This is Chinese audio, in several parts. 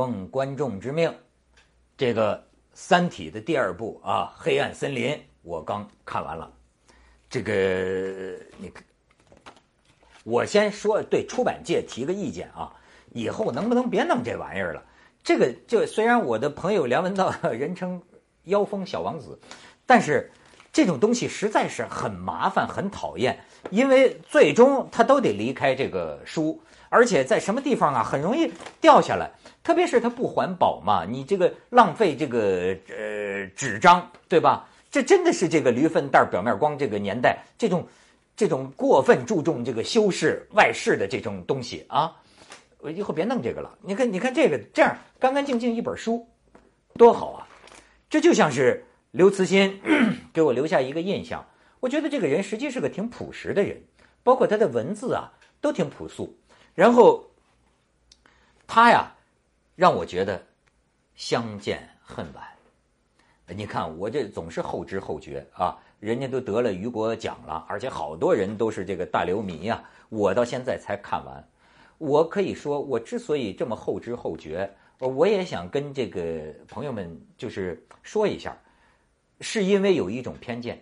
奉观众之命，这个《三体》的第二部啊，《黑暗森林》，我刚看完了。这个你，我先说对出版界提个意见啊，以后能不能别弄这玩意儿了？这个就虽然我的朋友梁文道 人称“妖风小王子”，但是这种东西实在是很麻烦、很讨厌，因为最终他都得离开这个书，而且在什么地方啊，很容易掉下来。特别是它不环保嘛，你这个浪费这个呃纸张，对吧？这真的是这个驴粪蛋表面光这个年代，这种这种过分注重这个修饰外饰的这种东西啊，我以后别弄这个了。你看，你看这个这样干干净净一本书，多好啊！这就像是刘慈欣 给我留下一个印象，我觉得这个人实际是个挺朴实的人，包括他的文字啊都挺朴素。然后他呀。让我觉得相见恨晚。你看我这总是后知后觉啊，人家都得了雨果奖了，而且好多人都是这个大流迷呀，我到现在才看完。我可以说，我之所以这么后知后觉，我也想跟这个朋友们就是说一下，是因为有一种偏见。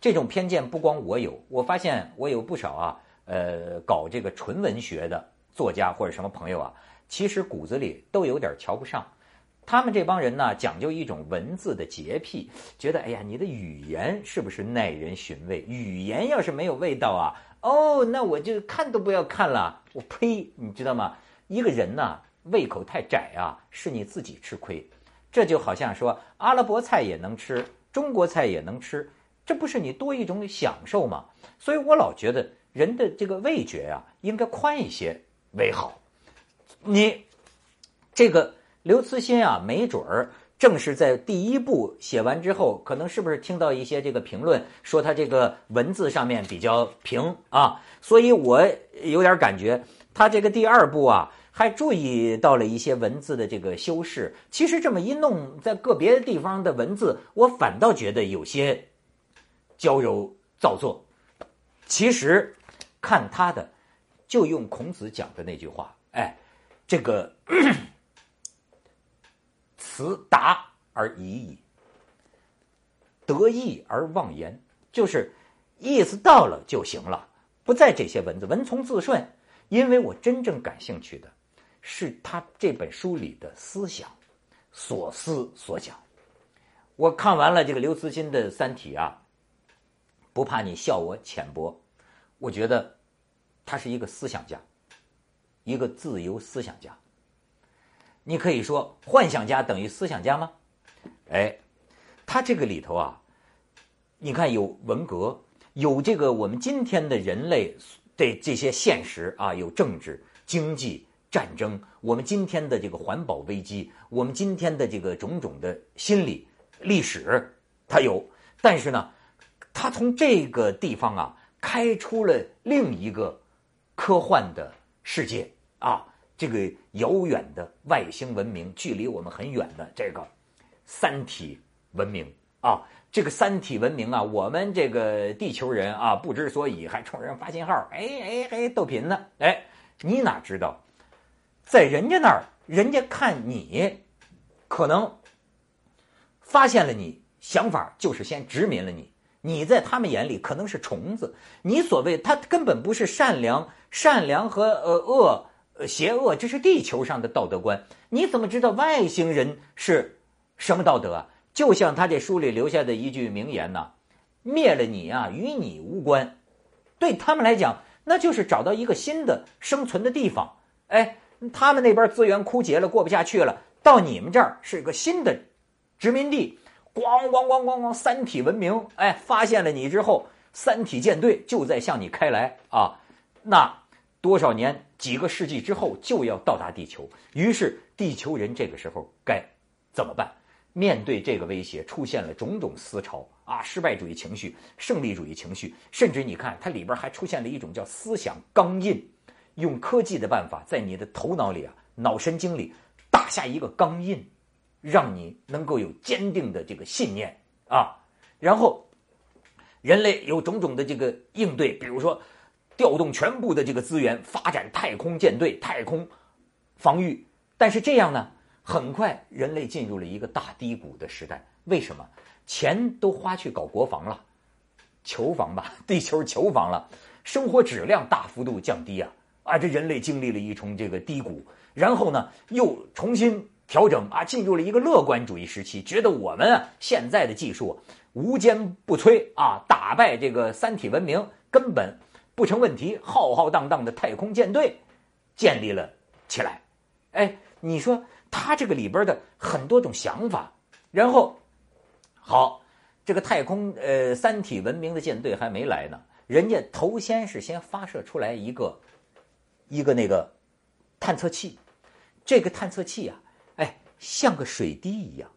这种偏见不光我有，我发现我有不少啊，呃，搞这个纯文学的作家或者什么朋友啊。其实骨子里都有点瞧不上，他们这帮人呢讲究一种文字的洁癖，觉得哎呀，你的语言是不是耐人寻味？语言要是没有味道啊，哦，那我就看都不要看了。我呸，你知道吗？一个人呢胃口太窄啊，是你自己吃亏。这就好像说阿拉伯菜也能吃，中国菜也能吃，这不是你多一种享受吗？所以我老觉得人的这个味觉呀，应该宽一些为好。你这个刘慈欣啊，没准儿正是在第一部写完之后，可能是不是听到一些这个评论，说他这个文字上面比较平啊，所以我有点感觉，他这个第二部啊，还注意到了一些文字的这个修饰。其实这么一弄，在个别地方的文字，我反倒觉得有些娇柔造作。其实看他的，就用孔子讲的那句话，哎。这个辞达而已矣，得意而忘言，就是意思到了就行了，不在这些文字，文从字顺。因为我真正感兴趣的是他这本书里的思想、所思所想。我看完了这个刘慈欣的《三体》啊，不怕你笑我浅薄，我觉得他是一个思想家。一个自由思想家，你可以说幻想家等于思想家吗？哎，他这个里头啊，你看有文革，有这个我们今天的人类的这些现实啊，有政治、经济、战争，我们今天的这个环保危机，我们今天的这个种种的心理、历史，他有。但是呢，他从这个地方啊，开出了另一个科幻的世界。啊，这个遥远的外星文明，距离我们很远的这个三体文明啊，这个三体文明啊，我们这个地球人啊，不知所以，还冲人发信号，哎哎哎，逗贫呢？哎，你哪知道，在人家那儿，人家看你，可能发现了你想法，就是先殖民了你。你在他们眼里可能是虫子，你所谓他根本不是善良，善良和呃恶。邪恶，这是地球上的道德观。你怎么知道外星人是什么道德啊？就像他这书里留下的一句名言呢：“灭了你啊，与你无关。”对他们来讲，那就是找到一个新的生存的地方。哎，他们那边资源枯竭了，过不下去了，到你们这儿是个新的殖民地。咣咣咣咣咣，三体文明，哎，发现了你之后，三体舰队就在向你开来啊！那。多少年、几个世纪之后就要到达地球，于是地球人这个时候该怎么办？面对这个威胁，出现了种种思潮啊，失败主义情绪、胜利主义情绪，甚至你看它里边还出现了一种叫思想钢印，用科技的办法在你的头脑里啊、脑神经里打下一个钢印，让你能够有坚定的这个信念啊。然后人类有种种的这个应对，比如说。调动全部的这个资源，发展太空舰队、太空防御，但是这样呢，很快人类进入了一个大低谷的时代。为什么？钱都花去搞国防了，球房吧，地球球房了，生活质量大幅度降低啊！啊，这人类经历了一重这个低谷，然后呢，又重新调整啊，进入了一个乐观主义时期，觉得我们啊现在的技术无坚不摧啊，打败这个三体文明根本不成问题，浩浩荡荡的太空舰队建立了起来。哎，你说他这个里边的很多种想法，然后好，这个太空呃三体文明的舰队还没来呢，人家头先是先发射出来一个。一个那个探测器，这个探测器啊，像个水滴一样。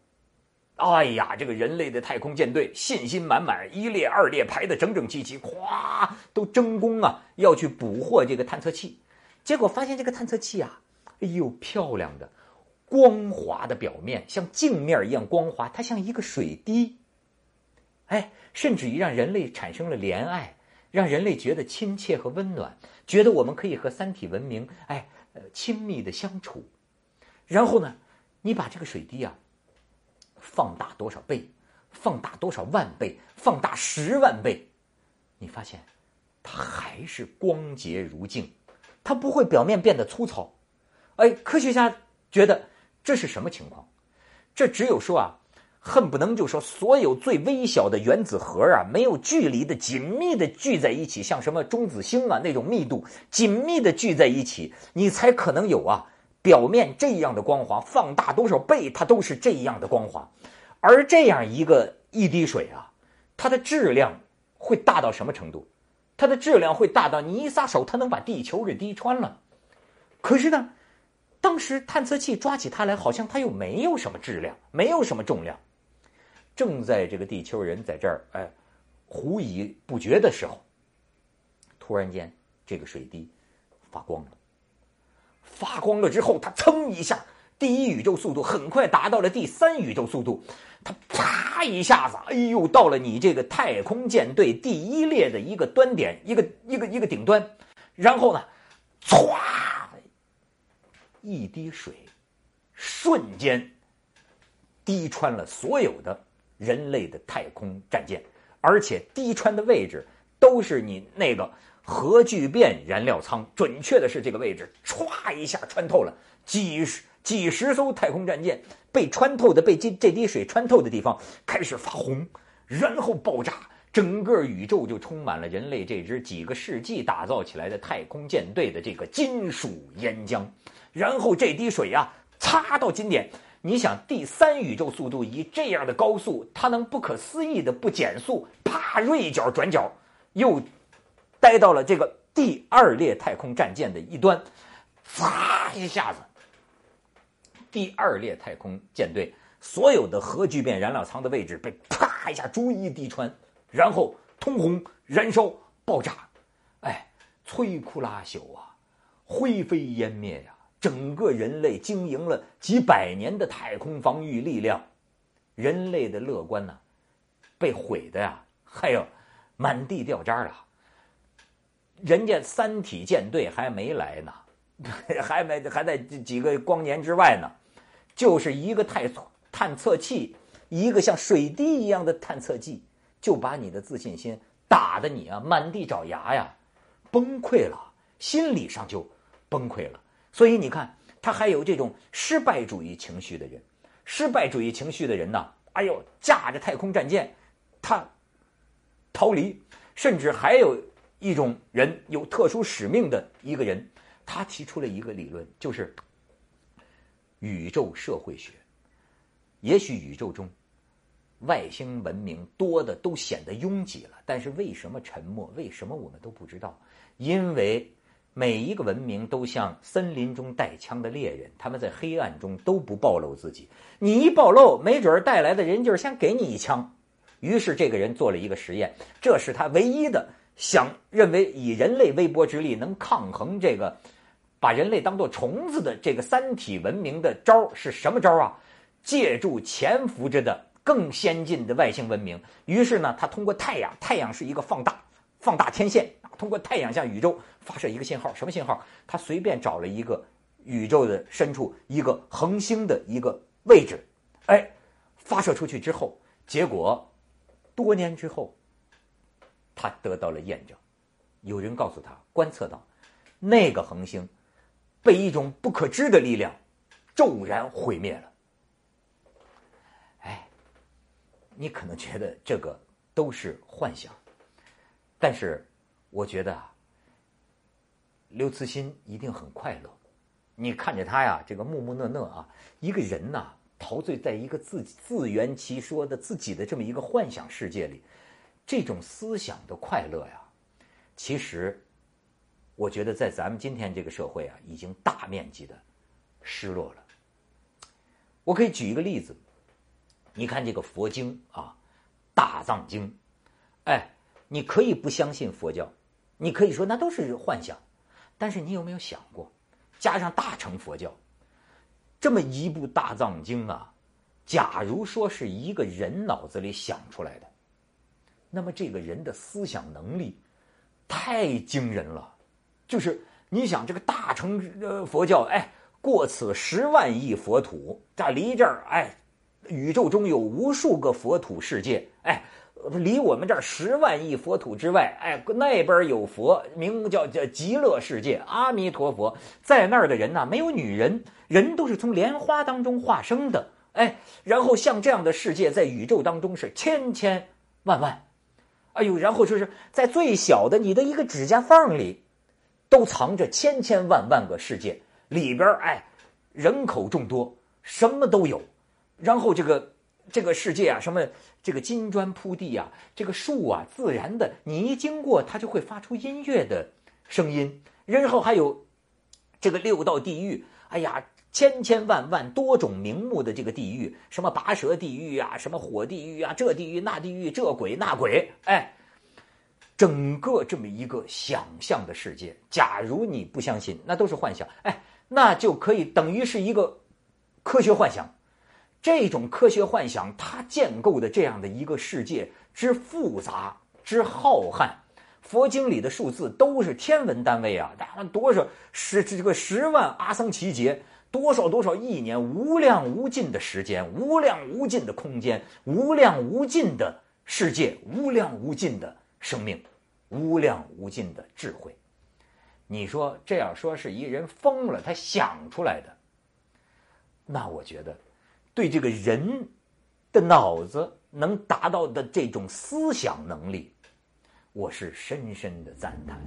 哎呀，这个人类的太空舰队信心满满，一列二列排的整整齐齐，咵都争功啊，要去捕获这个探测器。结果发现这个探测器啊，哎呦，漂亮的光滑的表面，像镜面一样光滑，它像一个水滴。哎，甚至于让人类产生了怜爱。让人类觉得亲切和温暖，觉得我们可以和三体文明哎呃亲密的相处。然后呢，你把这个水滴啊放大多少倍，放大多少万倍，放大十万倍，你发现它还是光洁如镜，它不会表面变得粗糙。哎，科学家觉得这是什么情况？这只有说啊。恨不能就说所有最微小的原子核啊，没有距离的紧密的聚在一起，像什么中子星啊那种密度紧密的聚在一起，你才可能有啊表面这样的光滑，放大多少倍它都是这样的光滑。而这样一个一滴水啊，它的质量会大到什么程度？它的质量会大到你一撒手，它能把地球给滴穿了。可是呢，当时探测器抓起它来，好像它又没有什么质量，没有什么重量。正在这个地球人在这儿哎，狐疑不决的时候，突然间这个水滴发光了。发光了之后，它噌一下，第一宇宙速度很快达到了第三宇宙速度，它啪一下子，哎呦，到了你这个太空舰队第一列的一个端点，一个一个一个顶端，然后呢，歘，一滴水瞬间滴穿了所有的。人类的太空战舰，而且滴穿的位置都是你那个核聚变燃料舱，准确的是这个位置，歘一下穿透了几十几十艘太空战舰被穿透的被这这滴水穿透的地方开始发红，然后爆炸，整个宇宙就充满了人类这支几个世纪打造起来的太空舰队的这个金属岩浆，然后这滴水呀擦到金点。你想，第三宇宙速度以这样的高速，它能不可思议的不减速，啪锐角转角，又待到了这个第二列太空战舰的一端，唰一下子，第二列太空舰队所有的核聚变燃料舱的位置被啪一下逐一击穿，然后通红、燃烧、爆炸，哎，摧枯拉朽啊，灰飞烟灭呀！整个人类经营了几百年的太空防御力量，人类的乐观呢，被毁的呀，还有满地掉渣了。人家三体舰队还没来呢，还没还在几个光年之外呢，就是一个探探测器，一个像水滴一样的探测器，就把你的自信心打的你啊满地找牙呀，崩溃了，心理上就崩溃了。所以你看，他还有这种失败主义情绪的人，失败主义情绪的人呢，哎呦，驾着太空战舰，他逃离，甚至还有一种人有特殊使命的一个人，他提出了一个理论，就是宇宙社会学。也许宇宙中外星文明多的都显得拥挤了，但是为什么沉默？为什么我们都不知道？因为。每一个文明都像森林中带枪的猎人，他们在黑暗中都不暴露自己。你一暴露，没准儿带来的人就是先给你一枪。于是这个人做了一个实验，这是他唯一的想认为以人类微薄之力能抗衡这个把人类当做虫子的这个三体文明的招是什么招啊？借助潜伏着的更先进的外星文明。于是呢，他通过太阳，太阳是一个放大放大天线。通过太阳向宇宙发射一个信号，什么信号？他随便找了一个宇宙的深处一个恒星的一个位置，哎，发射出去之后，结果多年之后，他得到了验证。有人告诉他，观测到那个恒星被一种不可知的力量骤然毁灭了。哎，你可能觉得这个都是幻想，但是我觉得啊，刘慈欣一定很快乐。你看着他呀，这个木木讷讷啊，一个人呐，陶醉在一个自自圆其说的自己的这么一个幻想世界里，这种思想的快乐呀。其实，我觉得在咱们今天这个社会啊，已经大面积的失落了。我可以举一个例子，你看这个佛经啊，《大藏经》，哎，你可以不相信佛教，你可以说那都是幻想，但是你有没有想过，加上大乘佛教，这么一部《大藏经》啊，假如说是一个人脑子里想出来的，那么这个人的思想能力。太惊人了，就是你想这个大乘呃佛教，哎，过此十万亿佛土，这离这儿，哎，宇宙中有无数个佛土世界，哎，离我们这儿十万亿佛土之外，哎，那边有佛，名叫叫极乐世界，阿弥陀佛，在那儿的人呢，没有女人，人都是从莲花当中化生的，哎，然后像这样的世界，在宇宙当中是千千万万。哎呦，然后就是在最小的你的一个指甲缝里，都藏着千千万万个世界里边哎，人口众多，什么都有。然后这个这个世界啊，什么这个金砖铺地啊，这个树啊，自然的，你一经过它就会发出音乐的声音。然后还有这个六道地狱，哎呀。千千万万多种名目的这个地狱，什么拔舌地狱啊，什么火地狱啊，这地狱那地狱，这鬼那鬼，哎，整个这么一个想象的世界，假如你不相信，那都是幻想，哎，那就可以等于是一个科学幻想。这种科学幻想，它建构的这样的一个世界之复杂之浩瀚，佛经里的数字都是天文单位啊，那多少十这个十万阿僧祇劫。多少多少亿年，无量无尽的时间，无量无尽的空间，无量无尽的世界，无量无尽的生命，无量无尽的智慧。你说这样说是一人疯了，他想出来的。那我觉得，对这个人的脑子能达到的这种思想能力，我是深深的赞叹。